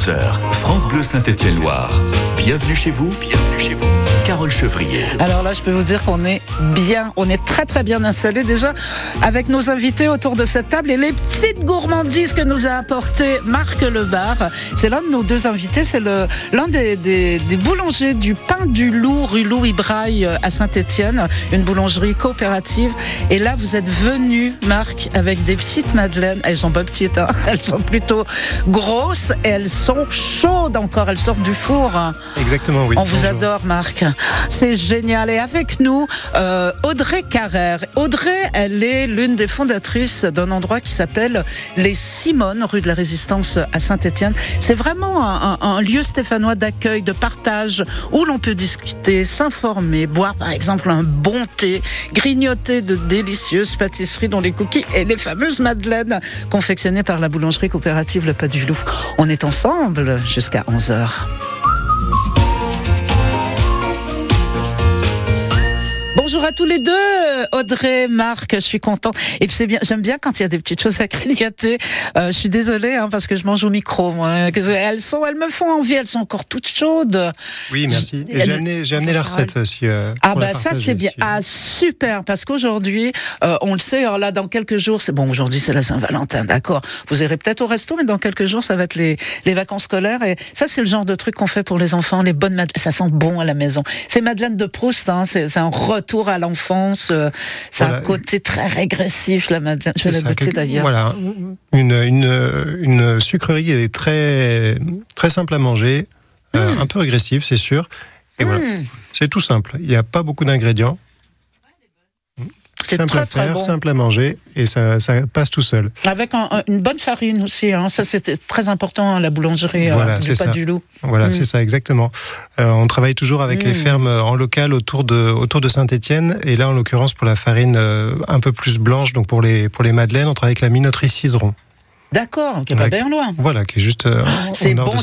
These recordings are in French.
11h, France Bleu Saint-Étienne-Loire. Bienvenue chez vous, bienvenue chez vous. Carole Chevrier. Alors là, je peux vous dire qu'on est bien, on est très très bien installé déjà avec nos invités autour de cette table et les petites gourmandises que nous a apporté Marc Lebar. C'est l'un de nos deux invités, c'est l'un des, des, des, boulangers du pain du loup, rue Louis Braille à Saint-Étienne, une boulangerie coopérative. Et là, vous êtes venu, Marc, avec des petites madeleines. Elles sont pas petites, hein. elles sont plutôt grosses et elles sont chaudes encore, elles sortent du four. Exactement, oui. On vous adore, Marc. C'est génial. Et avec nous, euh, Audrey Carrère. Audrey, elle est l'une des fondatrices d'un endroit qui s'appelle Les Simones, rue de la Résistance à Saint-Étienne. C'est vraiment un, lieu stéphanois d'accueil, de partage, où l'on peut discuter, s'informer, boire par exemple un bon thé, grignoter de délicieuses pâtisseries dont les cookies et les fameuses madeleines confectionnées par la boulangerie coopérative Le Pas du Loup. On est ensemble jusqu'à 11h. Bonjour à tous les deux, Audrey, Marc, je suis contente. Et c'est bien, j'aime bien quand il y a des petites choses à grignoter. Euh, je suis désolée hein, parce que je mange au micro. Moi. Elles sont, elles me font envie. Elles sont encore toutes chaudes. Oui, merci. J'ai du- amené, amené la recette aussi. euh, Ah bah ça c'est bien. Ah super parce qu'aujourd'hui, euh, on le sait. Alors là, dans quelques jours, c'est bon. Aujourd'hui c'est la Saint-Valentin, d'accord. Vous irez peut-être au resto, mais dans quelques jours, ça va être les, les vacances scolaires. Et ça, c'est le genre de truc qu'on fait pour les enfants. Les bonnes madeleines, ça sent bon à la maison. C'est Madeleine de Proust. Hein, c'est c'est un retour à l'enfance. euh, C'est un Voilà. côté très régressif la Madeleine. Je vais C'est la ça, goûter quelque- d'ailleurs. Voilà, une, une, une sucrerie est très, très simple à manger, euh, un peu agressive, c'est sûr. Et voilà, Mmh. c'est tout simple. Il n'y a pas beaucoup d'ingrédients. C'est Simple très, à très faire, bon. simple à manger, et ça, ça passe tout seul. Avec un- un- une bonne farine aussi. Hein. Ça c'est très important à la boulangerie Voilà, euh, du c'est pas ça. du loup. Voilà, Mm. c'est ça exactement. Euh, on travaille toujours avec les Mm. fermes en local autour de, autour de Saint-Étienne. Et là, en l'occurrence, pour la farine euh, un peu plus blanche, donc pour les, pour les madeleines, on travaille avec la minoterie Cizeron. D'accord, qui est pas bien loin. Voilà, qui est juste euh, C'est au nord bon.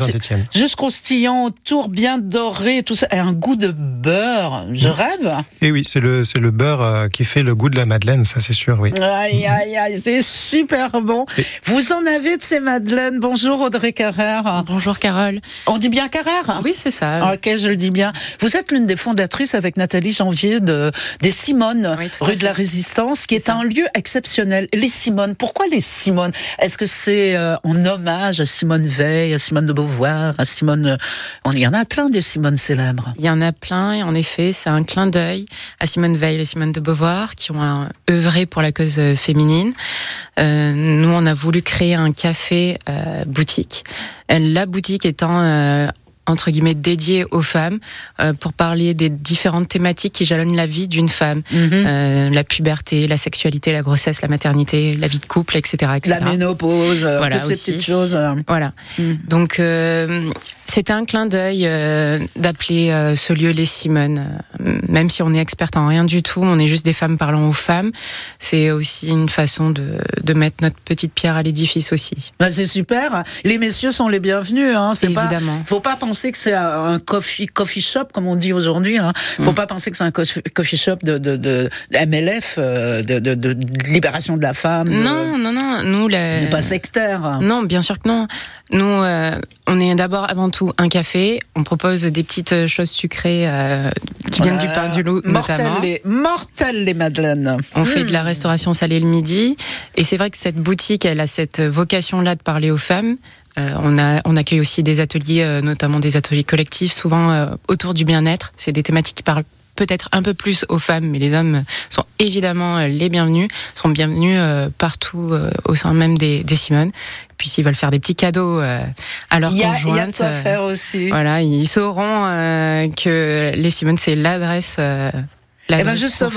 Juste croustillant autour, bien doré, tout ça. Et un goût de beurre. Je rêve. Et oui, c'est le, c'est le beurre euh, qui fait le goût de la madeleine, ça c'est sûr, oui. Aïe, aïe, aïe, c'est super bon. Et- Vous en avez de ces madeleines. Bonjour Audrey Carrère. Bonjour Carole. On dit bien Carrère Oui, c'est ça. Ok, je le dis bien. Vous êtes l'une des fondatrices avec Nathalie Janvier de, des Simones, Oui, rue de la Résistance, qui est, un lieu exceptionnel. Les Simones, pourquoi les Simones? Est-ce que c'est euh, en hommage à Simone Veil, à Simone de Beauvoir, à Simone... euh, On, y en a plein des Simones célèbres. Il y en a plein et en effet, c'est un clin d'œil à Simone Veil et Simone de Beauvoir qui ont euh, œuvré pour la cause féminine. Nous, on a voulu créer un café boutique. La boutique étant entre guillemets dédiée aux femmes euh, pour parler des différentes thématiques qui jalonnent la vie d'une femme. Mhm. Euh, la puberté, la sexualité, la grossesse, la maternité, la vie de couple, etc. etc. La ménopause, euh, Voilà, toutes ces aussi. petites choses. Voilà. Mm. Donc c'était un clin d'œil euh, d'appeler euh, ce lieu les Simones. Euh, même si on est experte en rien du tout, on est juste des femmes parlant aux femmes. C'est aussi une façon de, de mettre notre petite pierre à l'édifice aussi. Bah, c'est super. Les messieurs sont les bienvenus. Hein. C'est pas, Évidemment. faut pas penser que c'est un coffee, coffee shop, comme on dit aujourd'hui. Hein. Faut Mm. pas penser que c'est un coffee shop de, de, de, de MLF, de, libération de la femme. Non, non, non. Nous, la... pas sectaire. Non, bien sûr que non. Nous, euh, on est d'abord avant tout un café. On propose des petites choses sucrées euh, qui viennent du pain du loup, Mortel notamment. les, mortel les madeleines. On fait de la Mm. restauration salée le midi. Et c'est vrai que cette boutique, elle a cette vocation-là de parler aux femmes. Euh, on, a, on accueille aussi des ateliers, euh, notamment des ateliers collectifs, souvent euh, autour du bien-être. C'est des thématiques qui parlent peut-être un peu plus aux femmes, mais les hommes sont évidemment euh, les bienvenus, sont bienvenus euh, partout euh, au sein même des, des Simones. Puis s'ils veulent faire des petits cadeaux à leur il y a conjointe, de quoi faire aussi. voilà, ils sauront que les Simones, c'est l'adresse. Eh ben justement,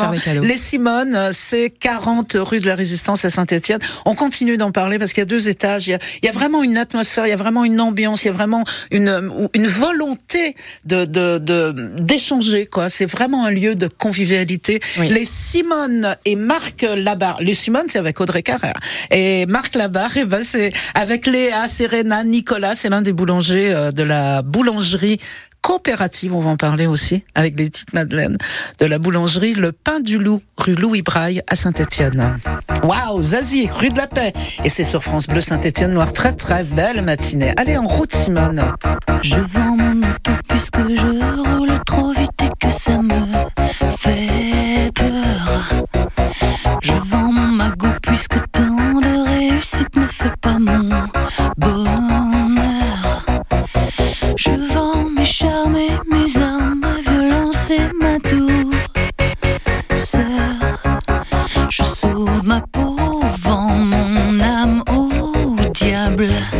les Simones, c'est 40 rue de la Résistance à Saint-Étienne. On continue d'en parler parce qu'il y a deux étages. Il y a, il y a vraiment une atmosphère, il y a vraiment une ambiance, il y a vraiment une, une volonté de de- de- d'échanger. quoi. C'est vraiment un lieu de convivialité. Oui. Les Simones et Marc Labarre. Les Simones, c'est avec Audrey Carrère. Et Marc Labarre, eh ben, c'est avec Léa, Serena, Nicolas. C'est l'un des boulangers euh, de la boulangerie coopérative, on va en parler aussi, avec les petites madeleines de la boulangerie Le Pain du Loup, rue Louis Braille à Saint-Étienne. Waouh, Zazie, rue de la Paix. Et c'est sur France Bleu Saint-Étienne Noir. Très très belle matinée. Allez, en route, Simone. Je vends mon auto puisque je roule trop vite et que ça me fait peur. Je vends mon magot puisque tant de réussite ne fait pas mon bonheur. baby.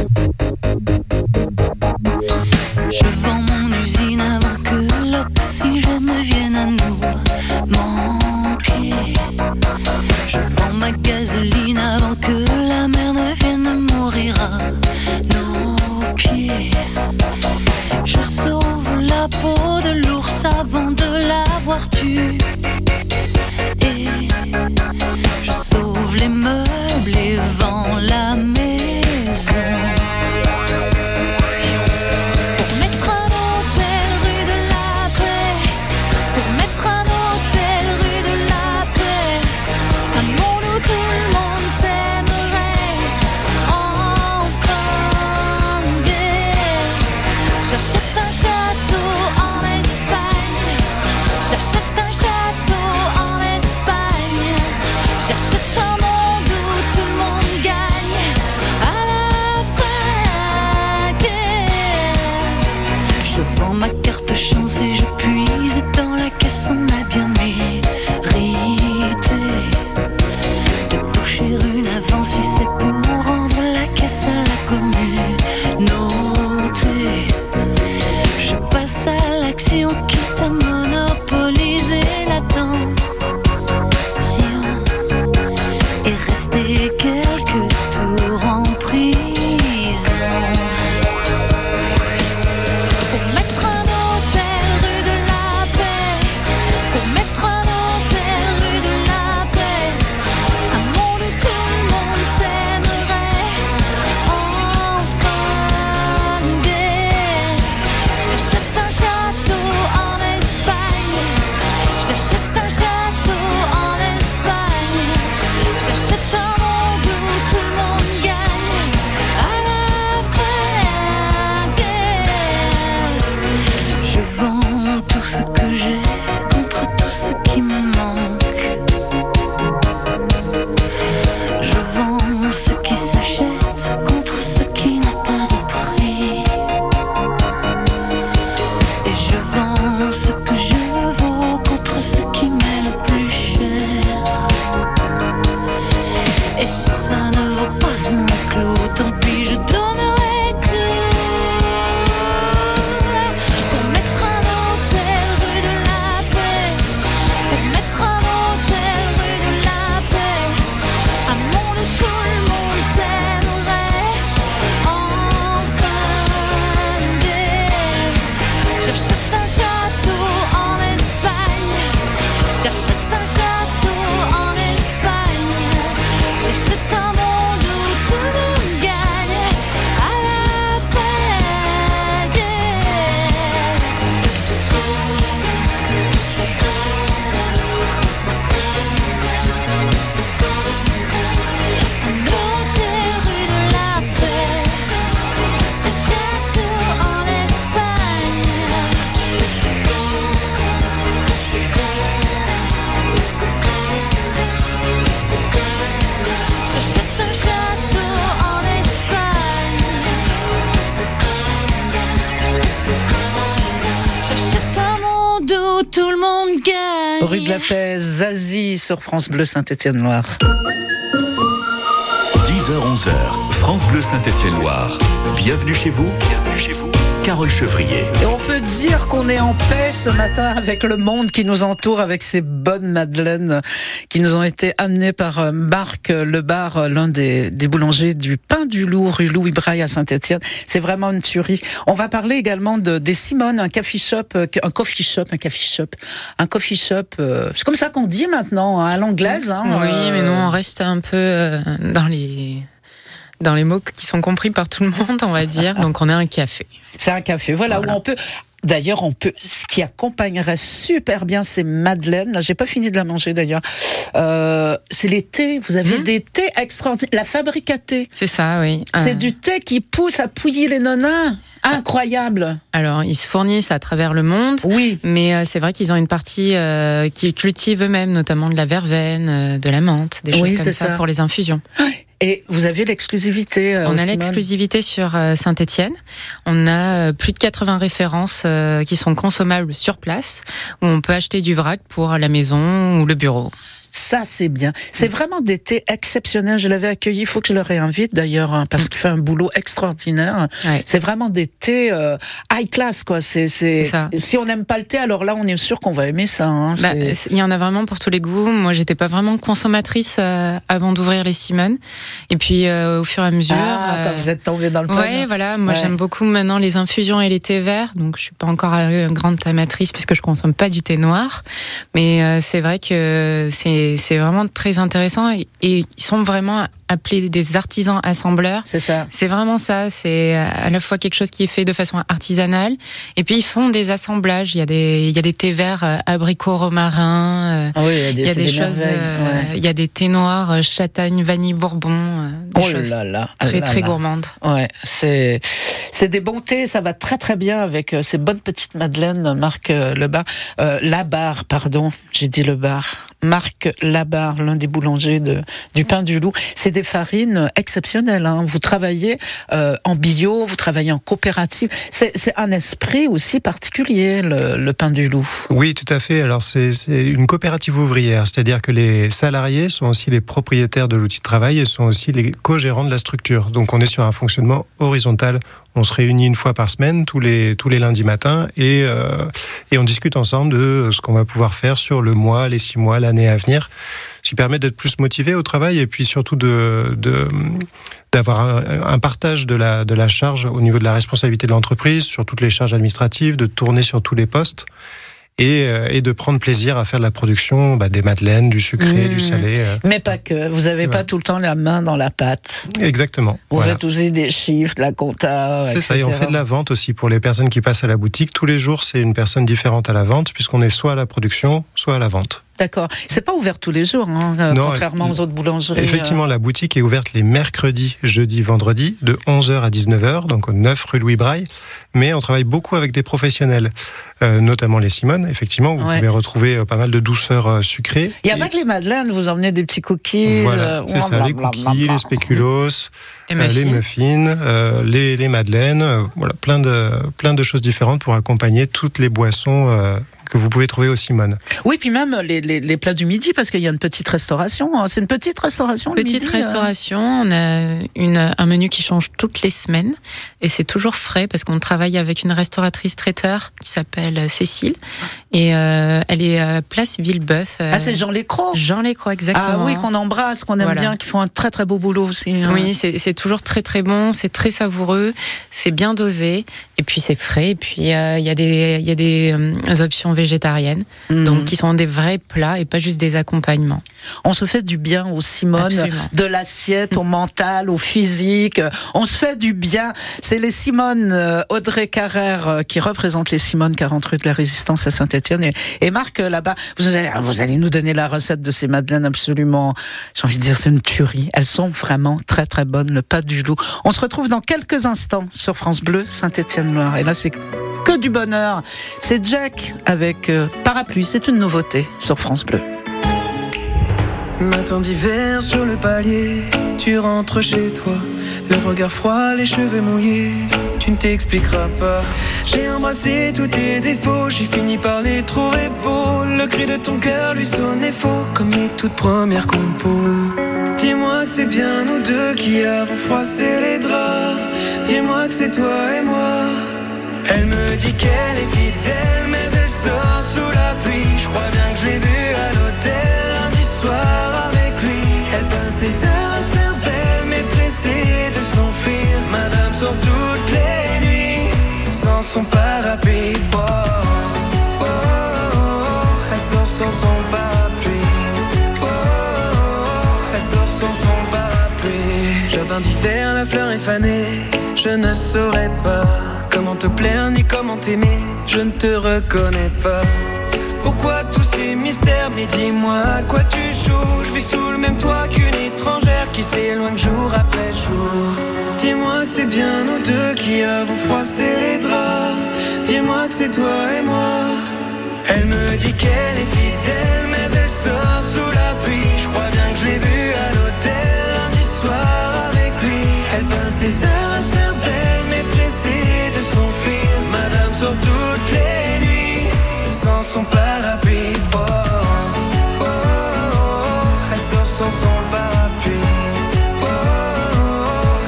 sur France Bleu Saint-Étienne-Loire. 10h-11h, France Bleu Saint-Étienne-Loire. Bienvenue chez vous. Bienvenue chez vous. Carole Chevrier. Et on peut dire qu'on est en paix ce matin avec le monde qui nous entoure, avec ces bonnes madeleines qui nous ont été amenées par euh, Marc Lebar, euh, l'un des, des, boulangers du pain du loup, rue Louis Braille à Saint-Etienne. C'est vraiment une tuerie. On va parler également de, des Simone, un coffee shop, euh, un coffee shop, un coffee shop, un coffee shop. Euh, c'est comme ça qu'on dit maintenant, hein, à l'anglaise. Hein, oui, mais nous on reste un peu euh, dans les dans les mots qui sont compris par tout le monde, on va dire. Donc on a un café. C'est un café, voilà, où on peut. D'ailleurs, on peut. Ce qui accompagnerait super bien c'est madeleines. Là, j'ai pas fini de la manger d'ailleurs. Euh, c'est les thés. Vous avez mmh. des thés extraordinaires. La fabrique à thé. C'est ça, oui. Ah. C'est du thé qui pousse à pouiller les nonas. Incroyable. Alors, ils se fournissent à travers le monde. Oui. Mais euh, c'est vrai qu'ils ont une partie euh, qu'ils cultivent eux-mêmes, notamment de la verveine, de la menthe, des choses comme ça, pour les infusions. Ah, et vous avez l'exclusivité. euh, On a l'exclusivité sur euh, Saint-Étienne. On a euh, plus de 80 références qui sont consommables sur place, où on peut acheter du vrac pour la maison ou le bureau. Ça, c'est bien. C'est vraiment des thés exceptionnels. Je l'avais accueilli. Il faut que je le réinvite d'ailleurs, hein, parce qu'il fait un boulot extraordinaire. Ouais. C'est vraiment des thés euh, high class, quoi. C'est. Si on n'aime pas le thé, alors là, on est sûr qu'on va aimer ça. hein. Bah, Il y en a vraiment pour tous les goûts. Moi, j'étais pas vraiment consommatrice euh, avant d'ouvrir les Simone. Et puis, euh, au fur et à mesure. ah, euh, quand vous êtes tombé dans le panneau. Ouais, voilà. Moi, Ouais. j'aime beaucoup maintenant les infusions et les thés verts. Donc, je suis pas encore euh, une grande amatrice puisque je consomme pas du thé noir. Mais euh, c'est vrai que c'est c'est vraiment très intéressant et, ils sont vraiment appelés des artisans assembleurs. C'est ça. C'est vraiment ça. C'est à la fois quelque chose qui est fait de façon artisanale et puis ils font des assemblages. Il y a des il y a des thés verts euh, abricots romarin. euh, Ah oui, il y a des, il y a c'est des des choses. euh, ouais. Il y a des thés noirs, euh, châtaigne, vanille, bourbon. euh, des Oh choses là là. très là très gourmandes. Ouais, c'est c'est des bons thés, ça va très très bien avec euh, ces bonnes petites madeleines Marc euh, Lebar, euh, Labar, pardon, j'ai dit le bar. Marc Labar, l'un des boulangers de, du pain du loup. C'est des farines exceptionnelles. Hein. Vous travaillez euh, en bio, vous travaillez en coopérative. C'est un esprit aussi particulier, le, pain du loup. Oui, tout à fait. Alors, c'est c'est une coopérative ouvrière, c'est-à-dire que les salariés sont aussi les propriétaires de l'outil de travail et sont aussi les co-gérants de la structure. Donc, on est sur un fonctionnement horizontal. On se réunit une fois par semaine, tous les, tous les lundis matins, et, euh, et on discute ensemble de ce qu'on va pouvoir faire sur le mois, les six mois, l'année à venir. Ce qui permet d'être plus motivé au travail et puis surtout de, de, d'avoir un, un partage de la, de la charge au niveau de la responsabilité de l'entreprise, sur toutes les charges administratives, de tourner sur tous les postes et, euh, et de prendre plaisir à faire de la production bah, des madeleines, du sucré, Mmh. du salé. euh. Mais pas que. Vous avez pas tout le temps la main dans la pâte. Exactement. Vous Voilà. faites aussi des chiffres, la compta. C'est ça, et on fait de la vente aussi pour les personnes qui passent à la boutique. Tous les jours, c'est une personne différente à la vente, puisqu'on est soit à la production, soit à la vente. D'accord. C'est pas ouvert tous les jours, hein, euh, Non, contrairement euh, aux autres boulangeries. Effectivement, la boutique est ouverte les mercredis, jeudi, vendredi, de 11h à 19h, donc au 9 rue Louis Braille. Mais on travaille beaucoup avec des professionnels, euh, notamment les Simone, effectivement, où vous Ouais. pouvez retrouver euh, pas mal de douceurs euh, sucrées. Il n'y a Et- pas que les madeleines, vous emmenez des petits cookies. Voilà, euh, c'est ça, les blablabla. cookies, les spéculoos, Les euh, les muffins. muffins, euh, les, les madeleines, euh, voilà, plein de, plein de choses différentes pour accompagner toutes les boissons euh, que vous pouvez trouver au Simone. Oui, puis même les, les, les plats du midi, parce qu'il y a une petite restauration. hein. C'est une petite restauration. le Petite midi, euh. restauration, on a une, un menu qui change toutes les semaines et c'est toujours frais parce qu'on travaille avec une restauratrice traiteur qui s'appelle Cécile et euh, elle est euh, place Villebeuf. euh, Ah, c'est Jean Lécroc. Jean Lécroix, exactement. Ah oui, qu'on embrasse, qu'on aime Voilà. bien, qui font un très très beau boulot aussi. hein. Oui, c'est c'est toujours très très bon, c'est très savoureux, c'est bien dosé et puis c'est frais et puis euh, il y a des il y a des euh, options végétariennes Mhm. donc qui sont des vrais plats et pas juste des accompagnements. On se fait du bien au Simone, Absolument. de l'assiette au mental, au physique. On se fait du bien. C'est les Simone euh, Audrey Carrère euh, qui représente les Simone 40 rue de la Résistance à Saint-Etienne et, et Marc euh, là-bas. Vous allez, vous allez nous donner la recette de ces madeleines absolument. J'ai envie de dire c'est une tuerie. Elles sont vraiment très très bonnes. Le pas du loup. On se retrouve dans quelques instants sur France Bleu Saint-Etienne-Loire et là c'est que du bonheur. C'est Jack avec euh, Parapluie. C'est une nouveauté sur France Bleu. Matin d'hiver sur le palier, tu rentres chez toi. Le regard froid, les cheveux mouillés, tu ne t'expliqueras pas. J'ai embrassé tous tes défauts, j'ai fini par les trouver beaux. Le cri de ton cœur lui sonnait faux, comme les toutes premières compos. Dis-moi que c'est bien nous deux qui avons froissé les draps. Dis-moi que c'est toi et moi. Elle me dit qu'elle est fidèle, mais elle sort sous la pluie. Je crois bien que je l'ai vue à l'hôtel lundi soir avec lui. Elle passe des heures à se faire belle, mais pressée de s'enfuir. Madame sort toutes les nuits sans son parapluie. Oh, oh, oh. Elle sort sans son parapluie. Oh, oh, oh. Elle sort sans son parapluie. Jardin d'hiver, la fleur est fanée. Je ne saurais pas Comment te plaire ni comment t'aimer, je ne te reconnais pas. Pourquoi tous ces mystères? Mais dis-moi à quoi tu joues? Je vis sous le même toit qu'une étrangère qui s'éloigne jour après jour. Dis-moi que c'est bien nous deux qui avons froissé les draps. Dis-moi que c'est toi et moi. Elle me dit qu'elle est fidèle, mais elle sort sous la pluie. Je crois bien que je l'ai vue à l'hôtel lundi soir avec lui. Elle peint tes heures à se faire mais pressée son parapluie. Oh, oh, oh, elle sort sans son parapluie. Oh.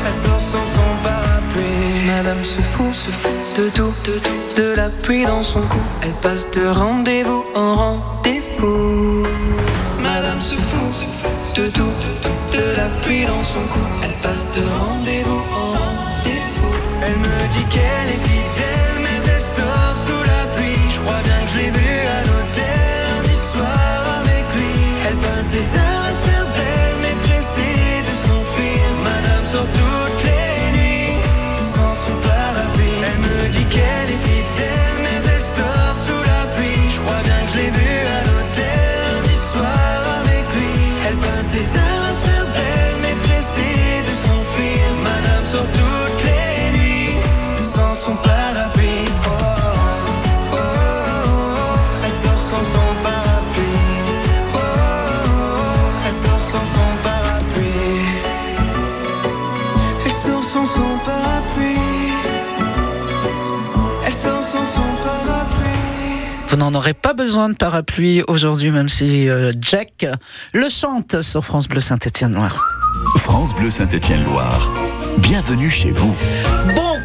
elle sort sans son parapluie. Madame se fout, se fout de tout, de tout, de la pluie dans son cou. Elle passe de rendez-vous en rendez-vous. Madame se fout, se fout de tout, de tout, de la pluie dans son cou. Elle passe de rendez-vous en rendez-vous. Elle me dit qu'elle est n'en aurez pas besoin de parapluie aujourd'hui, même si euh, Jack le chante sur France Bleu Saint-Étienne Noir. France Bleu Saint-Étienne-Loire. Bienvenue chez vous. Bon,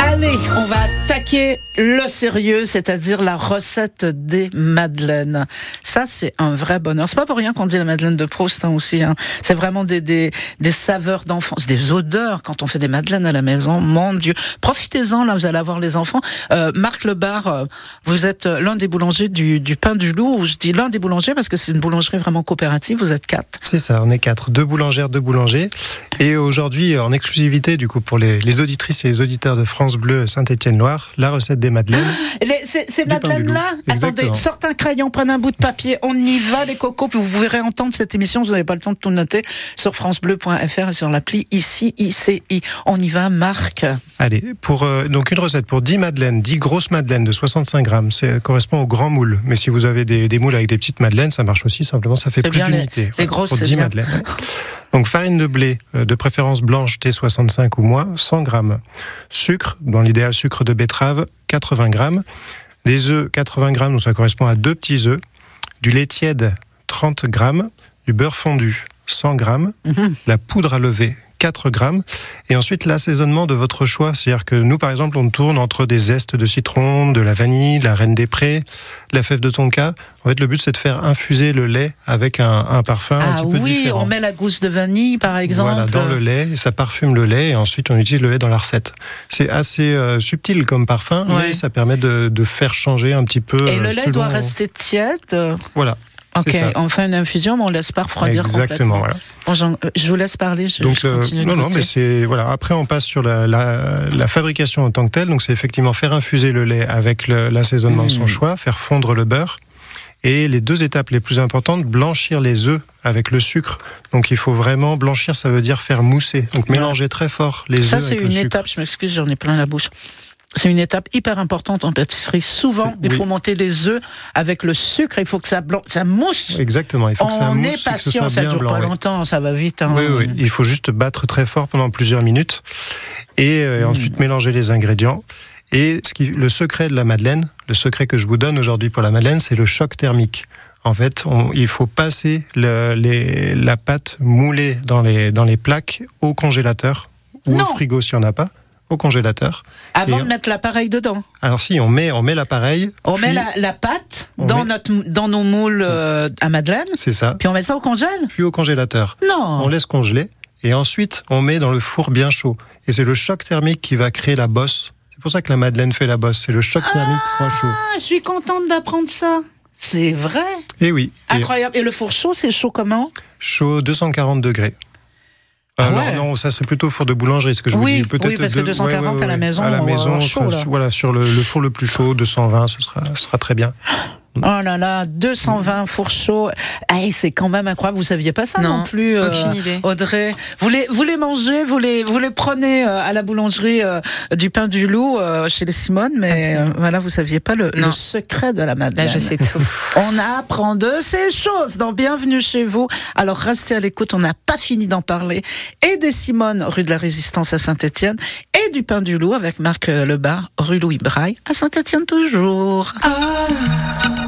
allez, on va attaquer le sérieux, c'est-à-dire la recette des madeleines. Ça, c'est un vrai bonheur. C'est pas pour rien qu'on dit la madeleine de Proust hein, aussi. Hein. C'est vraiment des, des, des saveurs d'enfance, des odeurs quand on fait des madeleines à la maison. Mon Dieu, profitez-en là, vous allez avoir les enfants. Euh, Marc Lebar, euh, vous êtes l'un des boulangers du, du Pain du Loup. Je dis l'un des boulangers parce que c'est une boulangerie vraiment coopérative. Vous êtes quatre. C'est ça, on est quatre, deux boulangères, deux boulangers. Et aujourd'hui, en exclusivité, du coup, pour les, les auditrices et les auditeurs de France Bleu Saint-Étienne-Loire, la recette des madeleines. Les- Ces, madeleines-là, attendez, sortez un crayon, prenez un bout de papier, on y va les cocos, puis vous verrez entendre cette émission, vous n'avez pas le temps de tout noter, sur francebleu.fr et sur l'appli ici, ICI. On y va, Marc. Allez, pour euh, donc une recette pour 10 madeleines, 10 grosses madeleines de 65 grammes, ça correspond au grand moule. Mais si vous avez des, des moules avec des petites madeleines, ça marche aussi, simplement ça fait plus bien, les- grosses, pour c'est 10 bien. madeleines. Donc farine de blé, euh, de préférence blanche T65 ou moins, 100 grammes. Sucre, dans l'idéal sucre de betterave, 80 grammes. Des œufs, 80 grammes, donc ça correspond à deux petits œufs. Du lait tiède, 30 grammes. Du beurre fondu, 100 grammes. Mhm. La poudre à lever, 4 grammes. Et ensuite, l'assaisonnement de votre choix. C'est-à-dire que nous, par exemple, on tourne entre des zestes de citron, de la vanille, de la reine des prés, de la fève de tonka. En fait, le but, c'est de faire infuser le lait avec un, un parfum un Ah petit peu oui, différent. on met la gousse de vanille, par exemple. Voilà, dans le lait, et ça parfume le lait, et ensuite on utilise le lait dans la recette. C'est assez euh, subtil comme parfum, Ouais. mais ça permet de, de faire changer un petit peu. Et euh, le lait selon- doit rester tiède? Voilà. Ok, c'est ça. on fait une infusion, mais on laisse pas refroidir Exactement. complètement. Voilà. Bon, Jean, je vous laisse parler. Je, Donc je euh, continue non, non, mais c'est voilà. Après, on passe sur la, la, la fabrication en tant que telle. Donc, c'est effectivement faire infuser le lait avec l'assaisonnement de son Mmh. choix, faire fondre le beurre. Et les deux étapes les plus importantes, blanchir les œufs avec le sucre. Donc il faut vraiment blanchir, ça veut dire faire mousser. Donc mélanger très fort les Ça, œufs c'est avec le une sucre. étape, je m'excuse, j'en ai plein la bouche. C'est une étape hyper importante en pâtisserie. Souvent, il oui. faut monter les œufs avec le sucre. Il faut que ça, blanc, ça mousse. Exactement, il faut que ça on mousse est que patient, ça bien dure blanc, pas oui. longtemps, ça va vite. hein. Oui, oui, il faut juste battre très fort pendant plusieurs minutes et euh, Hmm. ensuite mélanger les ingrédients. Et ce qui, le secret de la madeleine, le secret que je vous donne aujourd'hui pour la madeleine, c'est le choc thermique. En fait, on- il faut passer le- les- la pâte moulée dans les, dans les plaques au congélateur ou Non. au frigo si on n'a pas, au congélateur. Avant Et- de mettre l'appareil dedans. Alors si, on met, on met l'appareil. On puis- met la, la pâte dans, met- notre, dans nos moules euh, à Madeleine, C'est ça. puis on met ça au congèle Puis au congélateur. Non on laisse congeler et ensuite on met dans le four bien chaud. Et c'est le choc thermique qui va créer la bosse. C'est pour ça que la madeleine fait la bosse. C'est le choc thermique froid chaud. Ah, je suis contente d'apprendre ça. C'est vrai. Et oui, et Incroyable. Et le four chaud, c'est chaud comment? Chaud 240 degrés. Alors ouais. non, ça c'est plutôt four de boulangerie, ce que je Oui, vous dis. Peut-être oui, parce que de- 240 à la maison, à la va maison, chaud, sur- là. voilà, sur le, le four le plus chaud, 220, ce sera, ce sera très bien. Oh là là, 220 four chaud. Hey, c'est quand même incroyable. Vous saviez pas ça non, Non, plus, euh, aucune idée. Audrey? Vous les, vous les mangez, vous les, vous les prenez euh, à la boulangerie euh, du pain du loup euh, chez les Simone, mais euh, voilà, vous saviez pas le, le secret de la Là, Madeleine. je sais tout. On apprend de ces choses dans Bienvenue chez vous. Alors restez à l'écoute, on n'a pas fini d'en parler. Et des Simone, rue de la Résistance à Saint-Étienne, et du Pain du Loup avec Marc euh, Lebar, rue Louis Braille, à Saint-Étienne toujours. The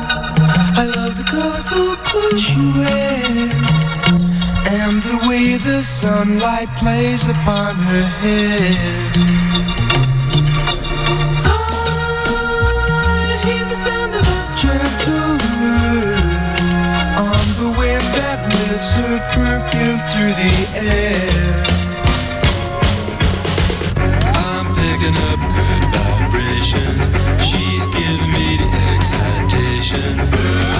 colorful you wear and the way the sunlight plays upon her hair. I hear the sound of a gentle word on the wind that lifts her perfume through the air. I'm picking up good vibrations. She's giving me the excitations.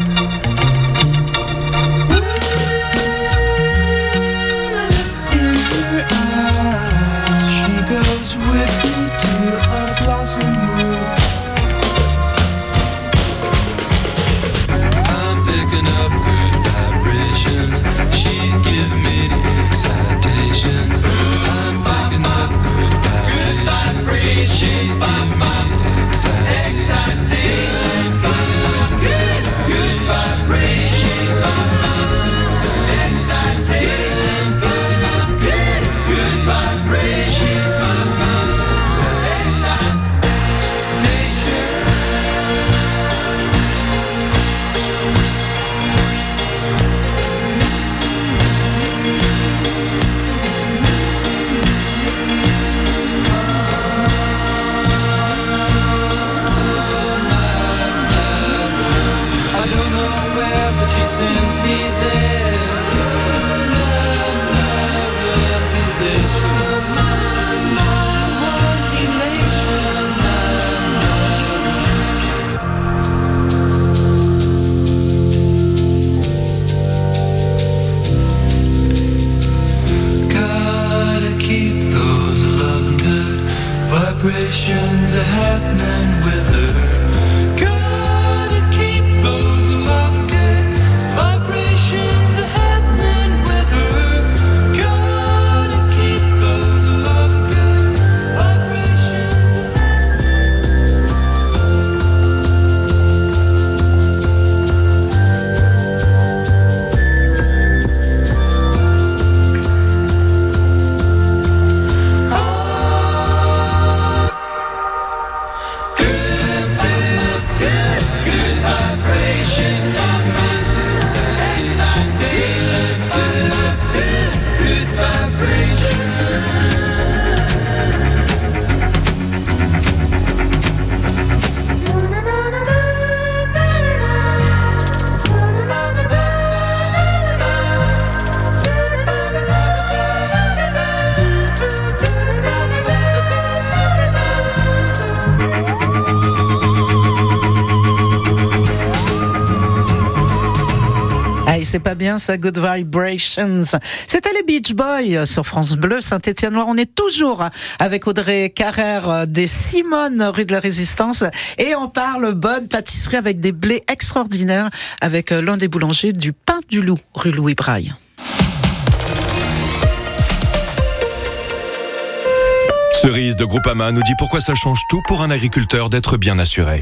Bien ça, Good Vibrations. C'était les Beach Boys sur France Bleu, Saint-Étienne-Loire. On est toujours avec Audrey Carrère des Simone rue de la Résistance et on parle bonne pâtisserie avec des blés extraordinaires avec l'un des boulangers du Pain du Loup rue Louis Braille. Cerise de Groupama nous dit pourquoi ça change tout pour un agriculteur d'être bien assuré.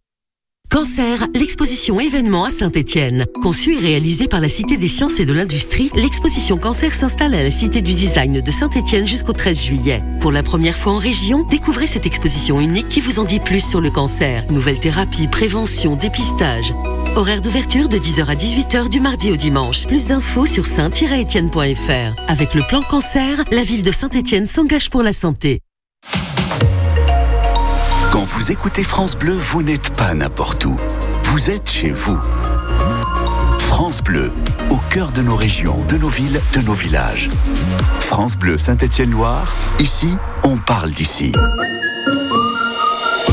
Cancer, l'exposition événement à Saint-Étienne. Conçue et réalisée par la Cité des sciences et de l'industrie, l'exposition Cancer s'installe à la Cité du design de Saint-Étienne jusqu'au 13 juillet. Pour la première fois en région, découvrez cette exposition unique qui vous en dit plus sur le cancer. Nouvelles thérapies, prévention, dépistage. Horaire d'ouverture de 10h à 18h du mardi au dimanche. Plus d'infos sur saint-étienne.fr. Avec le plan cancer, la ville de Saint-Étienne s'engage pour la santé. Quand vous écoutez France Bleu, vous n'êtes pas n'importe où. Vous êtes chez vous. France Bleu, au cœur de nos régions, de nos villes, de nos villages. France Bleu Saint-Étienne-Loire, ici, on parle d'ici.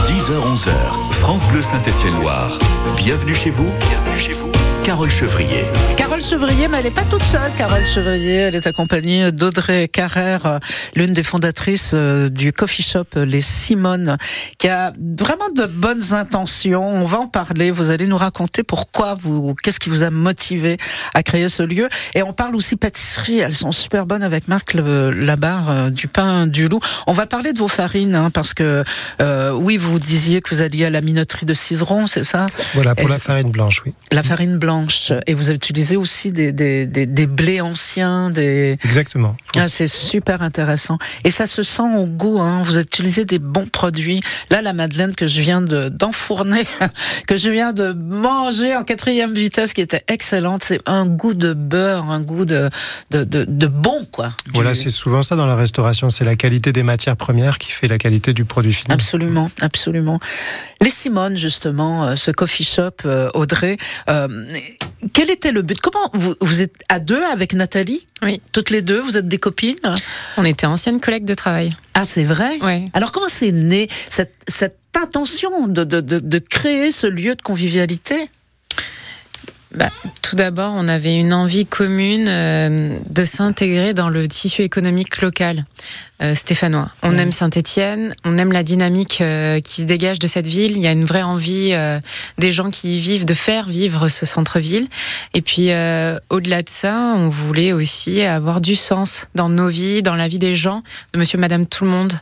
10h-11h, France Bleu Saint-Étienne-Loire. Bienvenue chez vous. Bienvenue chez vous. Carole Chevrier. Carole Chevrier, mais elle n'est pas toute seule, Carole Chevrier. Elle est accompagnée d'Audrey Carrère, euh, l'une des fondatrices euh, du coffee shop euh, Les Simones, qui a vraiment de bonnes intentions. On va en parler. Vous allez nous raconter pourquoi vous, qu'est-ce qui vous a motivé à créer ce lieu. Et on parle aussi pâtisserie. Elles sont super bonnes avec Marc le, Labarre du pain du loup. On va parler de vos farines, hein, parce que, euh, oui, vous disiez que vous alliez à la minoterie de Cizeron, c'est ça? Voilà, pour Et la farine blanche, oui. La farine blanche. Et vous utilisez aussi des, des, des, des blés anciens, des. Exactement. Ah, c'est super intéressant. Et ça se sent au goût, hein. Vous utilisez des bons produits. Là, la madeleine que je viens de, d'enfourner, que je viens de manger en quatrième vitesse, qui était excellente, c'est un goût de beurre, un goût de, de, de, de bon, quoi. Voilà, Du- c'est souvent ça dans la restauration. C'est la qualité des matières premières qui fait la qualité du produit fini. Absolument, absolument. Les Simone, justement, euh, ce coffee shop, euh, Audrey, euh, quel était le but? Comment vous, vous êtes à deux avec Nathalie? Oui. Toutes les deux, vous êtes des copines? On était anciennes collègues de travail. Ah, c'est vrai? Ouais. Alors, comment c'est né cette, cette intention de, de, de, de créer ce lieu de convivialité? Bah, tout d'abord, on avait une envie commune euh, de s'intégrer dans le tissu économique local euh, stéphanois. On aime Saint-Étienne, on aime la dynamique euh, qui se dégage de cette ville. Il y a une vraie envie euh, des gens qui y vivent de faire vivre ce centre-ville. Et puis, au-delà de ça, on voulait aussi avoir du sens dans nos vies, dans la vie des gens, de Monsieur, Madame, tout le monde.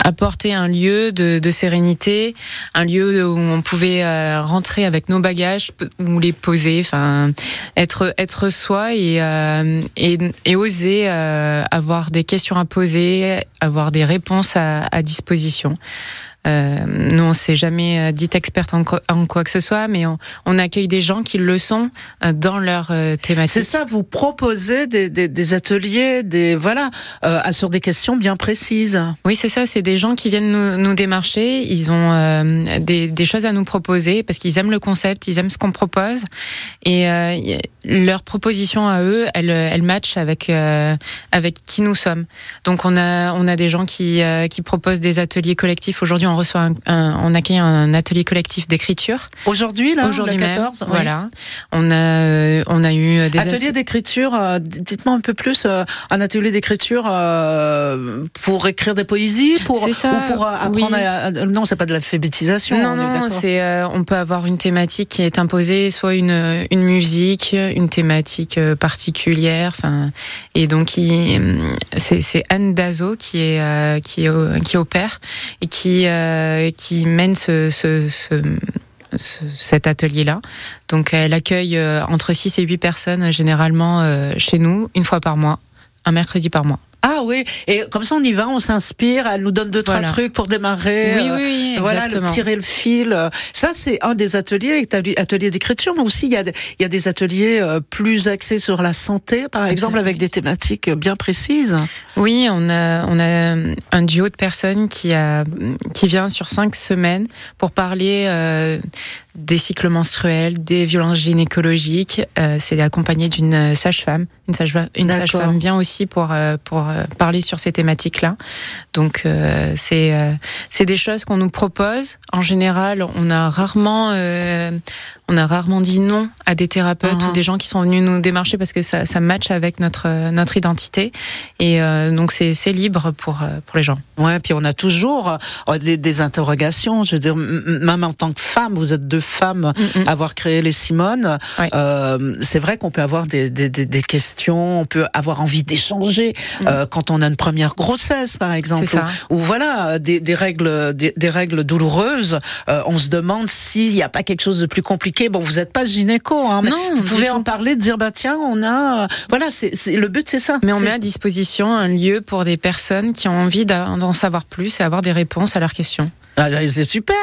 Apporter un lieu de, de sérénité, un lieu où on pouvait rentrer avec nos bagages ou les poser, enfin être être soi et et, et oser avoir des questions à poser, avoir des réponses à, à disposition. Euh, nous, on s'est jamais euh, dit experte en, quoi- en quoi que ce soit, mais on, on accueille des gens qui le sont euh, dans leur thématique. C'est ça, vous proposez des, des, des ateliers, des voilà, sur des questions bien précises. Oui, c'est ça. C'est des gens qui viennent nous, nous démarcher. Ils ont des, des choses à nous proposer parce qu'ils aiment le concept, ils aiment ce qu'on propose. Et euh, leur proposition à eux, elle, elle match avec euh, avec qui nous sommes. Donc on a on a des gens qui euh, qui proposent des ateliers collectifs. Aujourd'hui, on reçoit un, un- on accueille un atelier collectif d'écriture. Aujourd'hui, là, Aujourd'hui le même, 14, oui. voilà. On a euh, on a eu des Atelier d'écriture, euh, dites-moi un peu plus, euh, un atelier d'écriture euh, pour écrire des poésies, pour, C'est ça, ou pour euh, apprendre oui. à, Non, c'est pas de l'alphabétisation. Non, non, d'accord. c'est euh, on peut avoir une thématique qui est imposée, soit une une musique, une thématique euh, particulière, enfin et donc il- c'est c'est Anne Dazo qui est euh, qui qui opère et qui euh, qui mène ce, ce, ce- ce- cet atelier-là. Donc elle accueille euh, entre 6 et 8 personnes généralement euh, chez nous une fois par mois, un mercredi par mois. Ah oui, et comme ça on y va, on s'inspire, elle nous donne deux trois trucs pour démarrer. Oui, euh, oui, oui, Voilà, le tirer le fil. euh, Ça, c'est un des ateliers, ateliers ateliers d'écriture, mais aussi il y a, il y a des ateliers euh, plus axés sur la santé, par exemple, avec des thématiques bien précises. Oui, on a, on a un duo de personnes qui, a, qui vient sur cinq semaines pour parler euh, des cycles menstruels, des violences gynécologiques. Euh, c'est accompagné d'une sage-femme. Une sage-femme une sage-femme vient aussi pour, euh, pour euh, parler sur ces thématiques-là. Donc, euh, c'est euh, c'est des choses qu'on nous propose. En général, on a rarement... On a rarement dit non à des thérapeutes Ah. ou des gens qui sont venus nous démarcher parce que ça, ça match avec notre, euh, notre identité. Et euh, donc, c'est c'est libre pour, euh, pour les gens. Ouais, puis on a toujours des, des interrogations. Je veux dire, même en tant que femme, vous êtes deux femmes Mm, mm. avoir créé les Simone. Euh, c'est vrai qu'on peut avoir des, des, questions, on peut avoir envie d'échanger euh, quand on a une première grossesse, par exemple, Mm. C'est ça. ou, voilà des, des règles, des, règles douloureuses. On se demande s'il n'y a pas quelque chose de plus compliqué. Bon, vous n'êtes pas gynéco, hein, mais Non, vous pouvez en parler, de dire bah tiens, on a, euh, voilà, c'est le but, c'est ça. Mais on met à disposition un lieu pour des personnes qui ont envie d'en savoir plus et avoir des réponses à leurs questions. Ah, c'est super.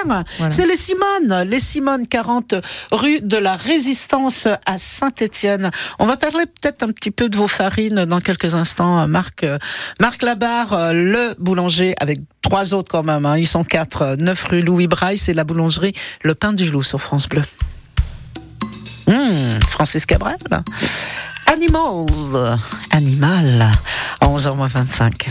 C'est les Simones, les Simones 40 rue de la Résistance à Saint-Étienne. On va parler peut-être un petit peu de vos farines dans quelques instants. Marc, euh, Marc Labarre, euh, le boulanger avec trois autres quand même. hein. Ils sont quatre. euh, 9 rue Louis Braille, c'est la boulangerie Le Pain du Loup sur France Bleu. Hum, Francis Cabrel. Animal, animal, à 11h25.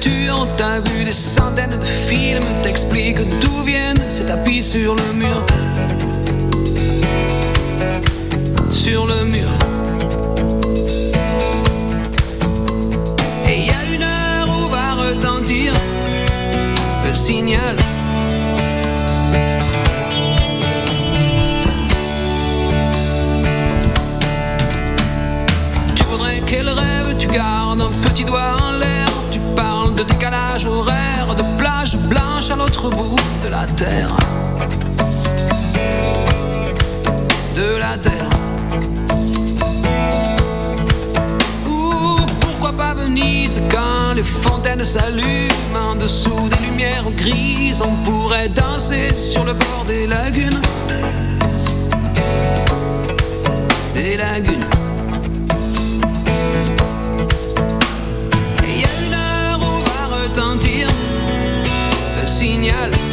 Belles lectures, t'as vu des centaines de films, t'expliques d'où viennent ces tapis sur le mur. Sur le mur. De décalage horaire, de plage blanche à l'autre bout de la terre. De la terre. Ou pourquoi pas Venise quand les fontaines s'allument en dessous des lumières grises On pourrait danser sur le bord des lagunes Des lagunes le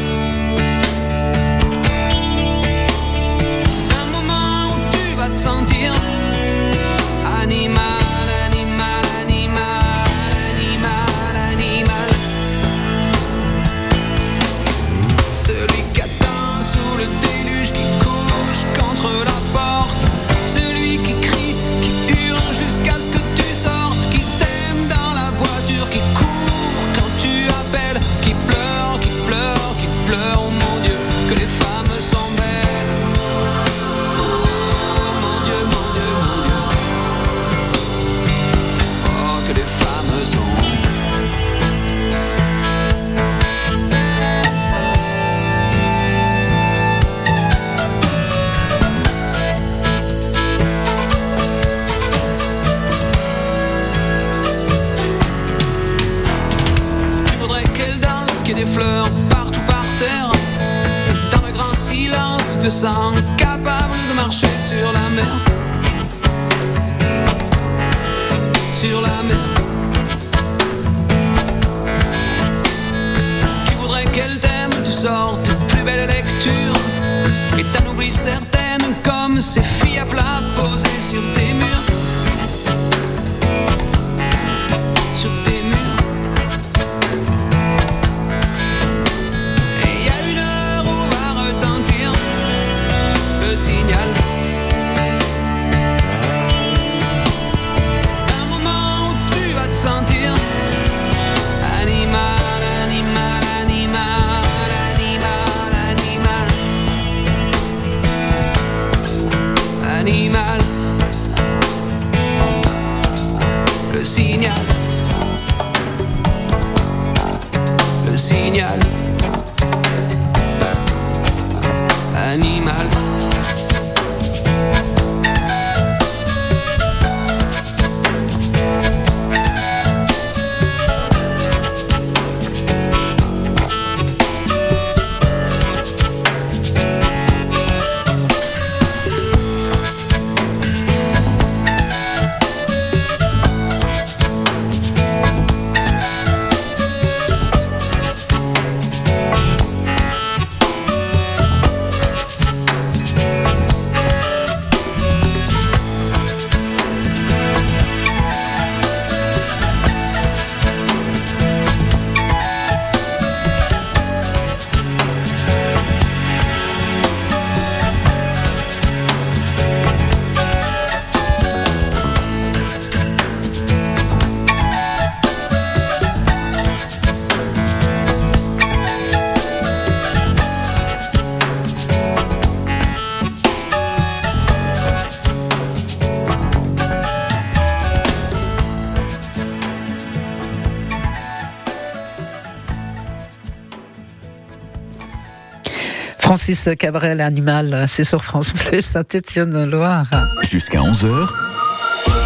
Francis Cabrel, Animal, c'est sur France Bleu, Saint-Étienne-Loire. Jusqu'à 11h,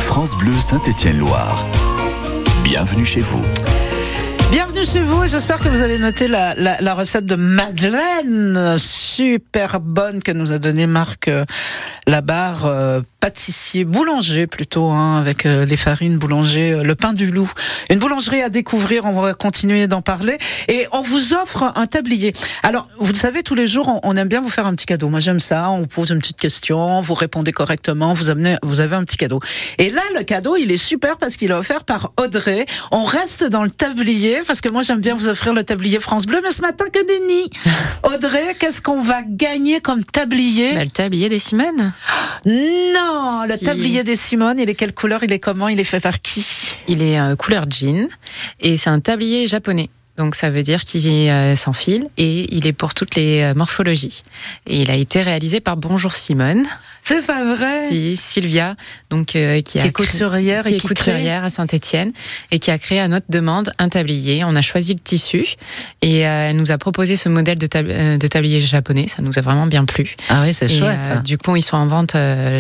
France Bleu Saint-Étienne-Loire. Bienvenue chez vous. Bienvenue chez vous et j'espère que vous avez noté la, recette de Madeleine, super bonne que nous a donné Marc euh, Labarre, euh, pâtissier, boulanger plutôt, hein, avec euh, les farines boulanger, euh, le pain du loup. Une boulangerie à découvrir, on va continuer d'en parler et on vous offre un tablier. Alors, vous savez, tous les jours, on, on aime bien vous faire un petit cadeau. Moi, j'aime ça, on vous pose une petite question, vous répondez correctement, vous, amenez, vous avez un petit cadeau. Et là, le cadeau, il est super parce qu'il est offert par Audrey. On reste dans le tablier parce que moi j'aime bien vous offrir le tablier France Bleu, mais ce matin que Denis. Audrey, qu'est-ce qu'on va gagner comme tablier? Bah, Le tablier des Simones. Non, Si. le tablier des Simones, il est quelle couleur Il est comment Il est fait par qui? Il est euh, couleur jean et c'est un tablier japonais. Donc ça veut dire qu'il est euh, sans fil et il est pour toutes les euh, morphologies. Et il a été réalisé par Bonjour Simone. C'est pas vrai Si, Sylvia, donc euh, qui, est couturière qui et est qui crée- couturière à Saint-Étienne et qui a créé à notre demande un tablier. On a choisi le tissu et euh, elle nous a proposé ce modèle de, tab- de tablier japonais. Ça nous a vraiment bien plu. Ah oui, c'est Et, chouette. euh, du coup, ils sont en vente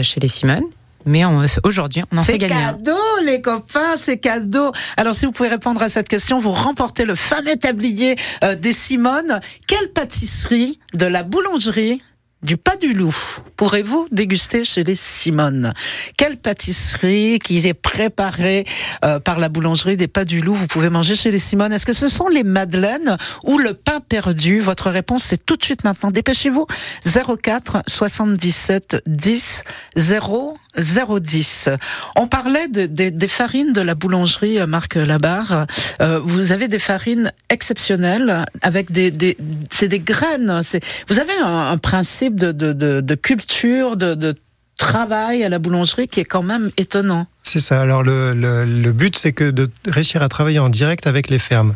chez les Simone. Mais aujourd'hui, on en C'est fait gagner un. cadeau, les copains, c'est cadeau. Alors, si vous pouvez répondre à cette question, vous remportez le fameux tablier euh, des Simones. Quelle pâtisserie de la boulangerie du Pas du Loup pourrez-vous déguster chez les Simones? Quelle pâtisserie qui est préparée euh, par la boulangerie des Pas du Loup vous pouvez manger chez les Simones? Est-ce que ce sont les madeleines ou le pain perdu? Votre réponse, c'est tout de suite maintenant. Dépêchez-vous. 04 77 10 0 010. On parlait de- des- farines de la boulangerie euh, Marc Labarre. Euh, vous avez des farines exceptionnelles avec des, c'est des graines. Vous avez un, principe de, culture, de, travail à la boulangerie qui est quand même étonnant. C'est ça. Alors le, but, c'est que de réussir à travailler en direct avec les fermes.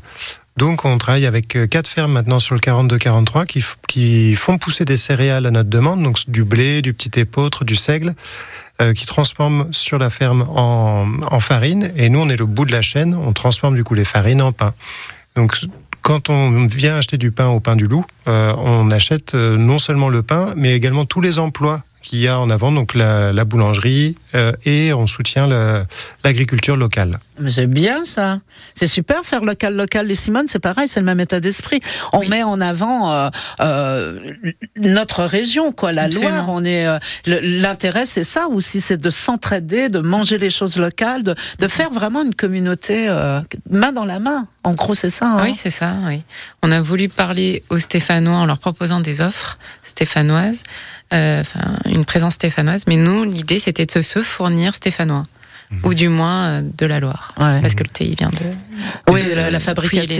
Donc on travaille avec euh, quatre fermes maintenant sur le 42-43 qui, f- qui font pousser des céréales à notre demande, donc du blé, du petit épeautre, du seigle, euh, qui transforment sur la ferme en, en farine. Et nous, on est le bout de la chaîne, on transforme du coup les farines en pain. Donc quand on vient acheter du pain au pain du loup, euh, on achète euh, non seulement le pain, mais également tous les emplois qu'il y a en avant, donc la, la boulangerie, euh, et on soutient l'agriculture locale. Mais c'est bien ça. C'est super faire local local. Les Simones, c'est pareil, c'est le même état d'esprit. On met en avant euh, euh, notre région, quoi, la Absolument. Loire. On est euh, l'intérêt, c'est ça aussi, c'est de s'entraider, de manger les choses locales, de, de faire vraiment une communauté euh, main dans la main. En gros, c'est ça. hein. Oui, c'est ça, oui. On a voulu parler aux Stéphanois en leur proposant des offres stéphanoises, euh, enfin, une présence stéphanoise. Mais nous, l'idée, c'était de se fournir stéphanois. Ou du moins euh, de la Loire. Ouais. Parce que le thé, il vient de. Oui, de- la, la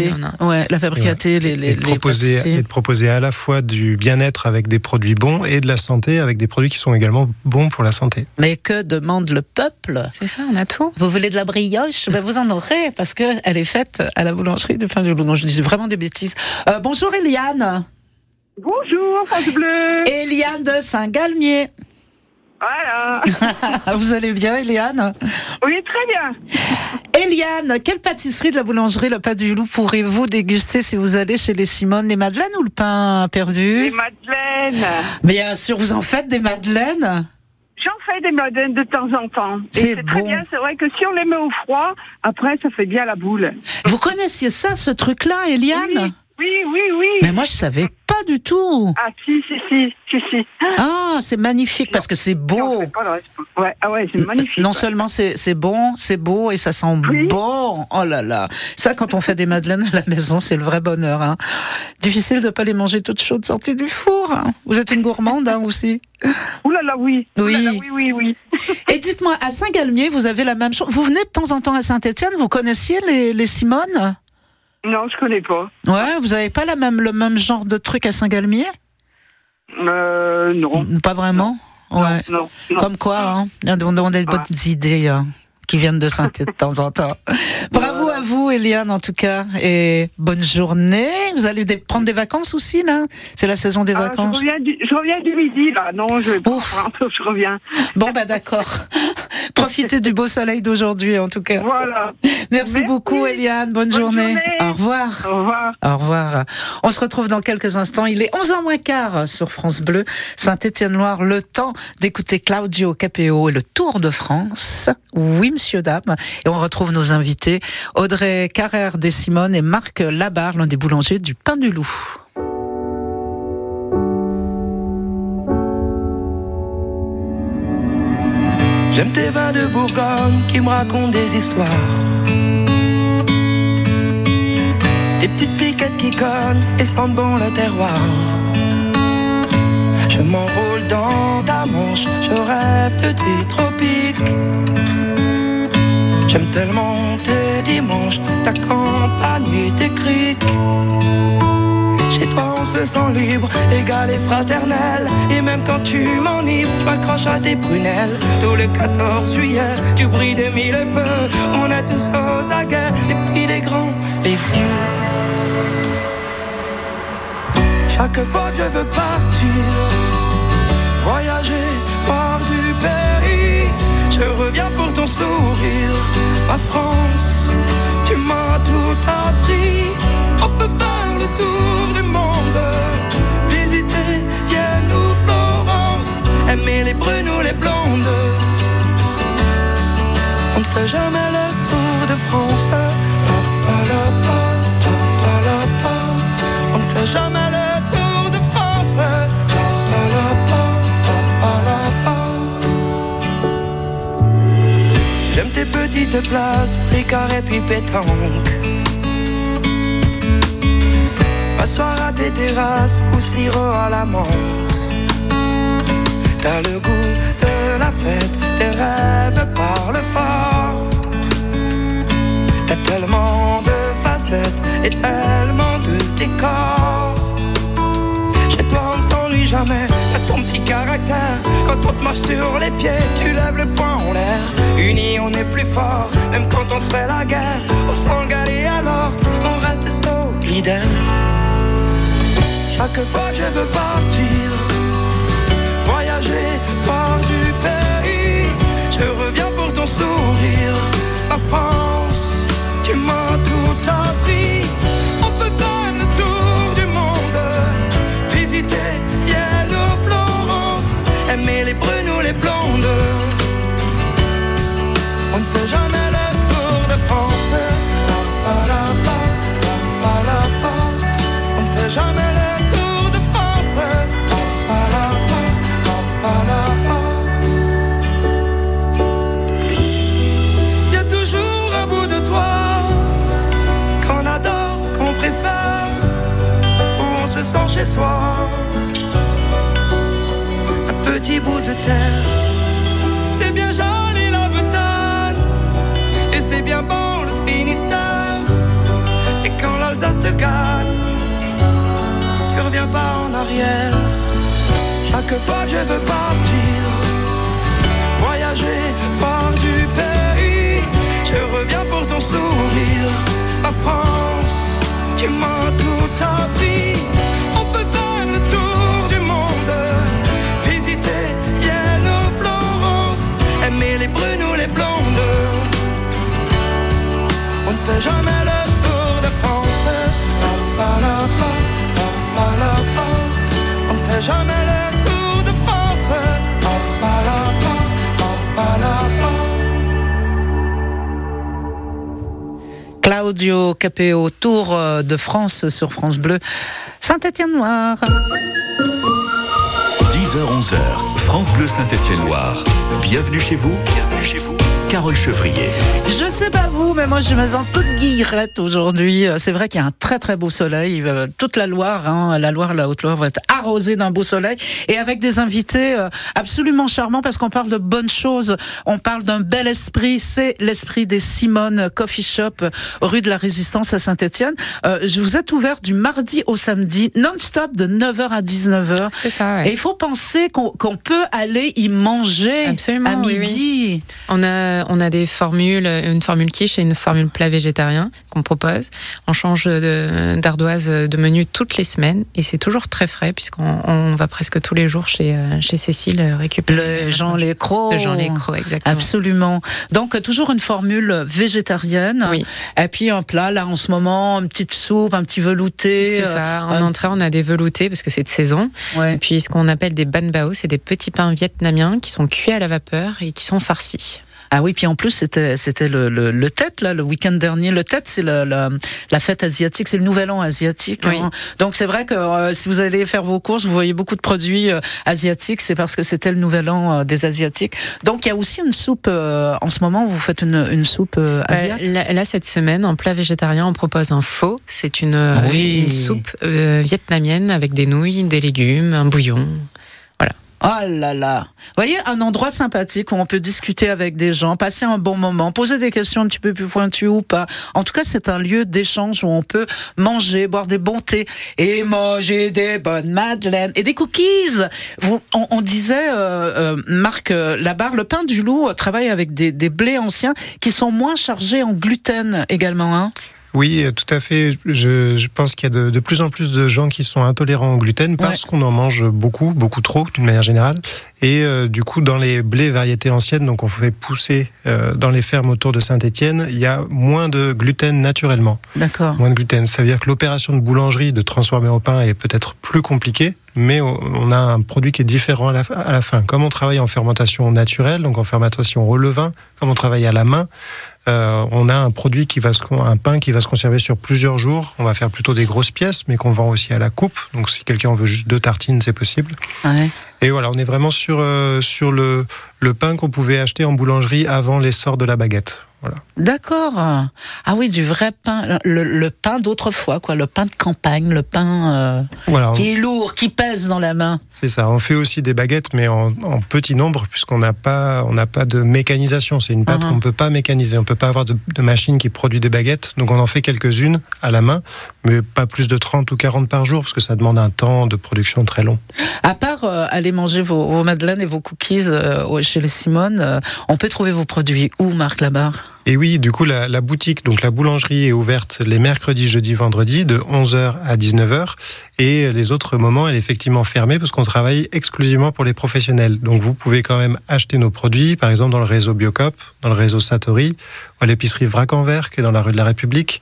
Nonains. Ouais, la fabricaté, les, les, et, de les proposer, pâtissiers. et de proposer à la fois du bien-être avec des produits bons et de la santé avec des produits qui sont également bons pour la santé. Mais que demande le peuple? C'est ça, on a tout. Vous voulez de la brioche? Ben Vous en aurez, parce qu'elle est faite à la boulangerie du pain du loup. Non, je dis vraiment des bêtises. Euh, bonjour Eliane. Bonjour, France Bleu. Eliane de Saint-Galmier. Voilà. Vous allez bien, Eliane Oui, très bien. Eliane, quelle pâtisserie de la boulangerie Le Pas du Loup pourrez-vous déguster si vous allez chez les Simone? Les madeleines ou le pain perdu? Les madeleines. Bien sûr, vous en faites des madeleines? J'en fais des madeleines de temps en temps. C'est très bien. C'est vrai que si on les met au froid, après, ça fait bien la boule. Vous connaissiez ça, ce truc-là, Eliane? Oui, oui, oui. Mais moi, je savais pas du tout. Ah, si, si, si, si, si. Ah, c'est magnifique parce que c'est beau. Oh, le reste. Ouais, ah ouais, c'est magnifique. Non ouais. seulement c'est c'est bon, c'est beau et ça sent bon. Oh là là. Ça, quand on fait des madeleines à la maison, c'est le vrai bonheur. Hein. Difficile de pas les manger toutes chaudes sorties du four. hein. Vous êtes une gourmande hein, aussi. Ouh là là, oui. Ouh là là, Oui. oui, oui, oui. Et dites-moi, à Saint-Galmier, vous avez la même chose. Vous venez de temps en temps à Saint-Étienne. Vous connaissiez les, les Simone Non, je connais pas. Ouais, vous avez pas la même, le même genre de truc à Saint-Galmier? Euh, non. Pas vraiment? Ouais. Non, non. Comme quoi, hein, on a des bonnes idées hein, qui viennent de saint de temps en temps. Bravo à vous, Eliane, en tout cas, et bonne journée. Vous allez prendre des vacances aussi, là? C'est la saison des Ah, vacances. je, reviens du, je reviens du midi, là. Non, je je reviens. Bon, bah d'accord. Profitez du beau soleil d'aujourd'hui, en tout cas. Voilà. Merci, beaucoup, Eliane. Bonne, journée. journée. Au revoir. Au revoir. Au revoir. On se retrouve dans quelques instants. Il est 11h moins quart sur France Bleu, Saint-Étienne-Loire. Le temps d'écouter Claudio Capéo et le Tour de France. Oui, monsieur, dame. Et on retrouve nos invités, Audrey Carrère des Simone et Marc Labarre, l'un des boulangers du Pain du Loup. J'aime tes vins de Bourgogne qui me racontent des histoires. Des petites piquettes qui cognent et sentent bon le terroir. Je m'enroule dans ta manche, je rêve de tes tropiques. J'aime tellement tes dimanches, ta campagne tes criques. Chez toi on se sent libre, égal et fraternel. Et même quand tu m'enivres, tu m'accroches à tes prunelles. Tout le 14 juillet, du bruit des mille feux. On est tous aux aguets, les petits, les grands, les vieux Chaque fois que je veux partir Voyager, voir du pays. Je reviens pour ton sourire France, tu m'as tout appris. On peut faire le tour du monde. Visiter Vienne ou Florence. Aimer les brunes ou les blondes. On ne fait jamais le tour de France. On ne fait jamais J'aime tes petites places, Ricard et puis pétanque. M'asseoir à tes terrasses ou sirop à la menthe. T'as le goût de la fête, tes rêves parlent fort. T'as tellement de facettes et tellement de décors. Chez toi on ne s'ennuie jamais, ton petit caractère. Quand on te marche sur les pieds, tu lèves le poing en l'air. Unis on est plus fort, même quand on se fait la guerre. On s'engale et alors on reste solidaire. Chaque fois que je veux partir, voyager, voir du pays, je reviens pour ton sourire. Ma France, tu m'as tout appris. Aimer les brunes ou les blondes. Claudio Capéo, Tour euh, de France sur France Bleu, Saint-Étienne Noir. 10h-11h, France Bleu Saint-Étienne-Loire. Bienvenue chez vous. Bienvenue chez vous. Carole Chevrier. Je sais pas vous, mais moi je me sens toute guillerette aujourd'hui. Euh, C'est vrai qu'il y a un très très beau soleil. Euh, Toute la Loire, hein, la Loire, la Haute-Loire va être arrosée d'un beau soleil et avec des invités euh, absolument charmants parce qu'on parle de bonnes choses. On parle d'un bel esprit. C'est l'esprit des Simone Coffee Shop, rue de la Résistance à Saint-Étienne. Euh, je vous êtes ouvert du mardi au samedi, non-stop de 9h à 19h. C'est ça. ouais. Et il faut penser qu'on peut aller y manger Absolument, à oui, midi. On a, on a des formules, une formule quiche et une formule plat végétarien qu'on propose. On change d'ardoise de menu toutes les semaines et c'est toujours très frais puisqu'on on va presque tous les jours chez, euh, chez Cécile euh, récupérer. Le Jean Lécro. De Jean Lécro, exactement. Absolument. Donc euh, toujours une formule végétarienne. Oui. Et puis un plat là en ce moment, une petite soupe, un petit velouté. C'est euh, ça. En entrée, on a des veloutés parce que c'est de saison. Ouais. Et puis ce qu'on appelle des ban bao, c'est des petits pains vietnamiens qui sont cuits à la vapeur et qui sont farcis. Ah oui, puis en plus c'était c'était le, le, le Tet là le week-end dernier. Le Tet c'est la, la, la fête asiatique, c'est le Nouvel An asiatique. Oui. hein. Donc c'est vrai que euh, si vous allez faire vos courses, vous voyez beaucoup de produits euh, asiatiques, c'est parce que c'était le Nouvel An euh, des asiatiques. Donc il y a aussi une soupe euh, en ce moment. Vous faites une, une soupe asiatique. Là, là, cette semaine, en plat végétarien, on propose un faux. C'est une, Oui. une soupe vietnamienne avec des nouilles, des légumes, un bouillon. Oh là là. Voyez, un endroit sympathique où on peut discuter avec des gens, passer un bon moment, poser des questions un petit peu plus pointues ou pas. En tout cas, c'est un lieu d'échange où on peut manger, boire des bons thés et manger des bonnes madeleines et des cookies. Vous, on, on disait, euh, euh, Marc euh, Labarre, le pain du loup euh, travaille avec des, des blés anciens qui sont moins chargés en gluten également. Hein Oui, euh, tout à fait. Je, je pense qu'il y a de, de plus en plus de gens qui sont intolérants au gluten parce qu'on en mange beaucoup, beaucoup trop, d'une manière générale. Et euh, du coup, dans les blés variétés anciennes, donc on fait pousser euh, dans les fermes autour de Saint-Étienne, il y a moins de gluten naturellement. D'accord. Moins de gluten. Ça veut dire que l'opération de boulangerie de transformer au pain est peut-être plus compliquée, mais on on a un produit qui est différent à la, à la fin. Comme on travaille en fermentation naturelle, donc en fermentation au levain, comme on travaille à la main, euh, on a un produit qui va se, un pain qui va se conserver sur plusieurs jours. On va faire plutôt des grosses pièces, mais qu'on vend aussi à la coupe. Donc si quelqu'un en veut juste deux tartines, c'est possible. Ouais. Et voilà, on est vraiment sur, euh, sur le, le pain qu'on pouvait acheter en boulangerie avant l'essor de la baguette. Voilà. D'accord. Ah oui, du vrai pain, le, le pain d'autrefois, quoi, le pain de campagne, le pain euh, Voilà, on- qui est lourd, qui pèse dans la main. C'est ça. On fait aussi des baguettes, mais en, en petit nombre, puisqu'on n'a pas, on n'a pas de mécanisation. C'est une pâte Mhm. qu'on ne peut pas mécaniser. On ne peut pas avoir de, de machine qui produit des baguettes. Donc on en fait quelques-unes à la main, mais pas plus de 30 ou 40 par jour, parce que ça demande un temps de production très long. À part euh, aller manger vos, vos madeleines et vos cookies euh, chez les Simone, on peut trouver vos produits où, Marc Labarre? Et oui, du coup, la, la boutique, donc la boulangerie est ouverte les mercredis, jeudis, vendredis, de 11h à 19h. Et les autres moments, elle est effectivement fermée parce qu'on travaille exclusivement pour les professionnels. Donc vous pouvez quand même acheter nos produits, par exemple dans le réseau Biocop, dans le réseau Satori, ou à l'épicerie Vrac en Verre, qui est dans la rue de la République,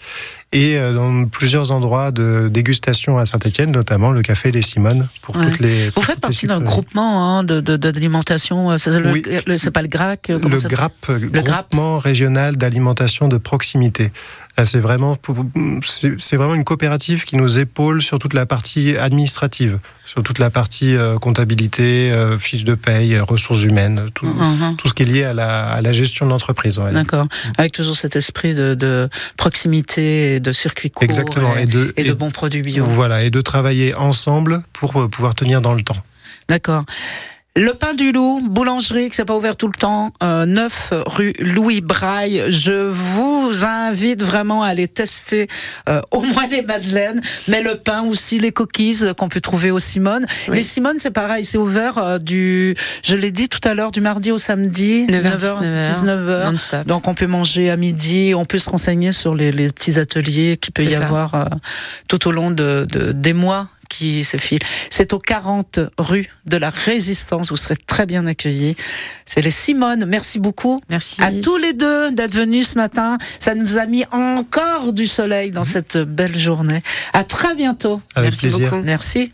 et euh, dans plusieurs endroits de dégustation à Saint-Etienne, notamment le Café des Simones, pour Ouais. toutes les... Vous pour faites toutes les partie d'un groupement hein, de de- d'alimentation. euh, c'est le- Oui. le- pas le GRAC euh, le GRAP, GRAP. D'Alimentation de Proximité. Là, c'est vraiment, c'est vraiment une coopérative qui nous épaule sur toute la partie administrative, sur toute la partie euh, comptabilité, euh, fiche de paye, euh, ressources humaines, tout, Mhm. tout ce qui est lié à la, à la gestion de l'entreprise. D'accord. Avec toujours cet esprit de, de proximité et de circuit court Exactement. et, Et de, et de bons produits bio. Voilà, et de travailler ensemble pour pouvoir tenir dans le temps. D'accord. Le pain du loup, boulangerie qui s'est pas ouvert tout le temps, euh, 9 rue Louis Braille. Je vous invite vraiment à aller tester euh, au moins les madeleines, mais le pain aussi, les cookies euh, qu'on peut trouver au Simone. Oui. Les Simone, c'est pareil, c'est ouvert euh, du, je l'ai dit tout à l'heure, du mardi au samedi, 9h, 19h. non-stop. Donc on peut manger à midi, on peut se renseigner sur les, les petits ateliers qu'il peut y ça. avoir euh, tout au long de, de- des mois qui s'effilent. C'est au 40 rue de la Résistance, vous serez très bien accueillis. C'est les Simone, merci beaucoup. Merci. À tous les deux d'être venus ce matin. Ça nous a mis encore du soleil dans cette belle journée. À très bientôt. Avec Merci plaisir. beaucoup. Merci.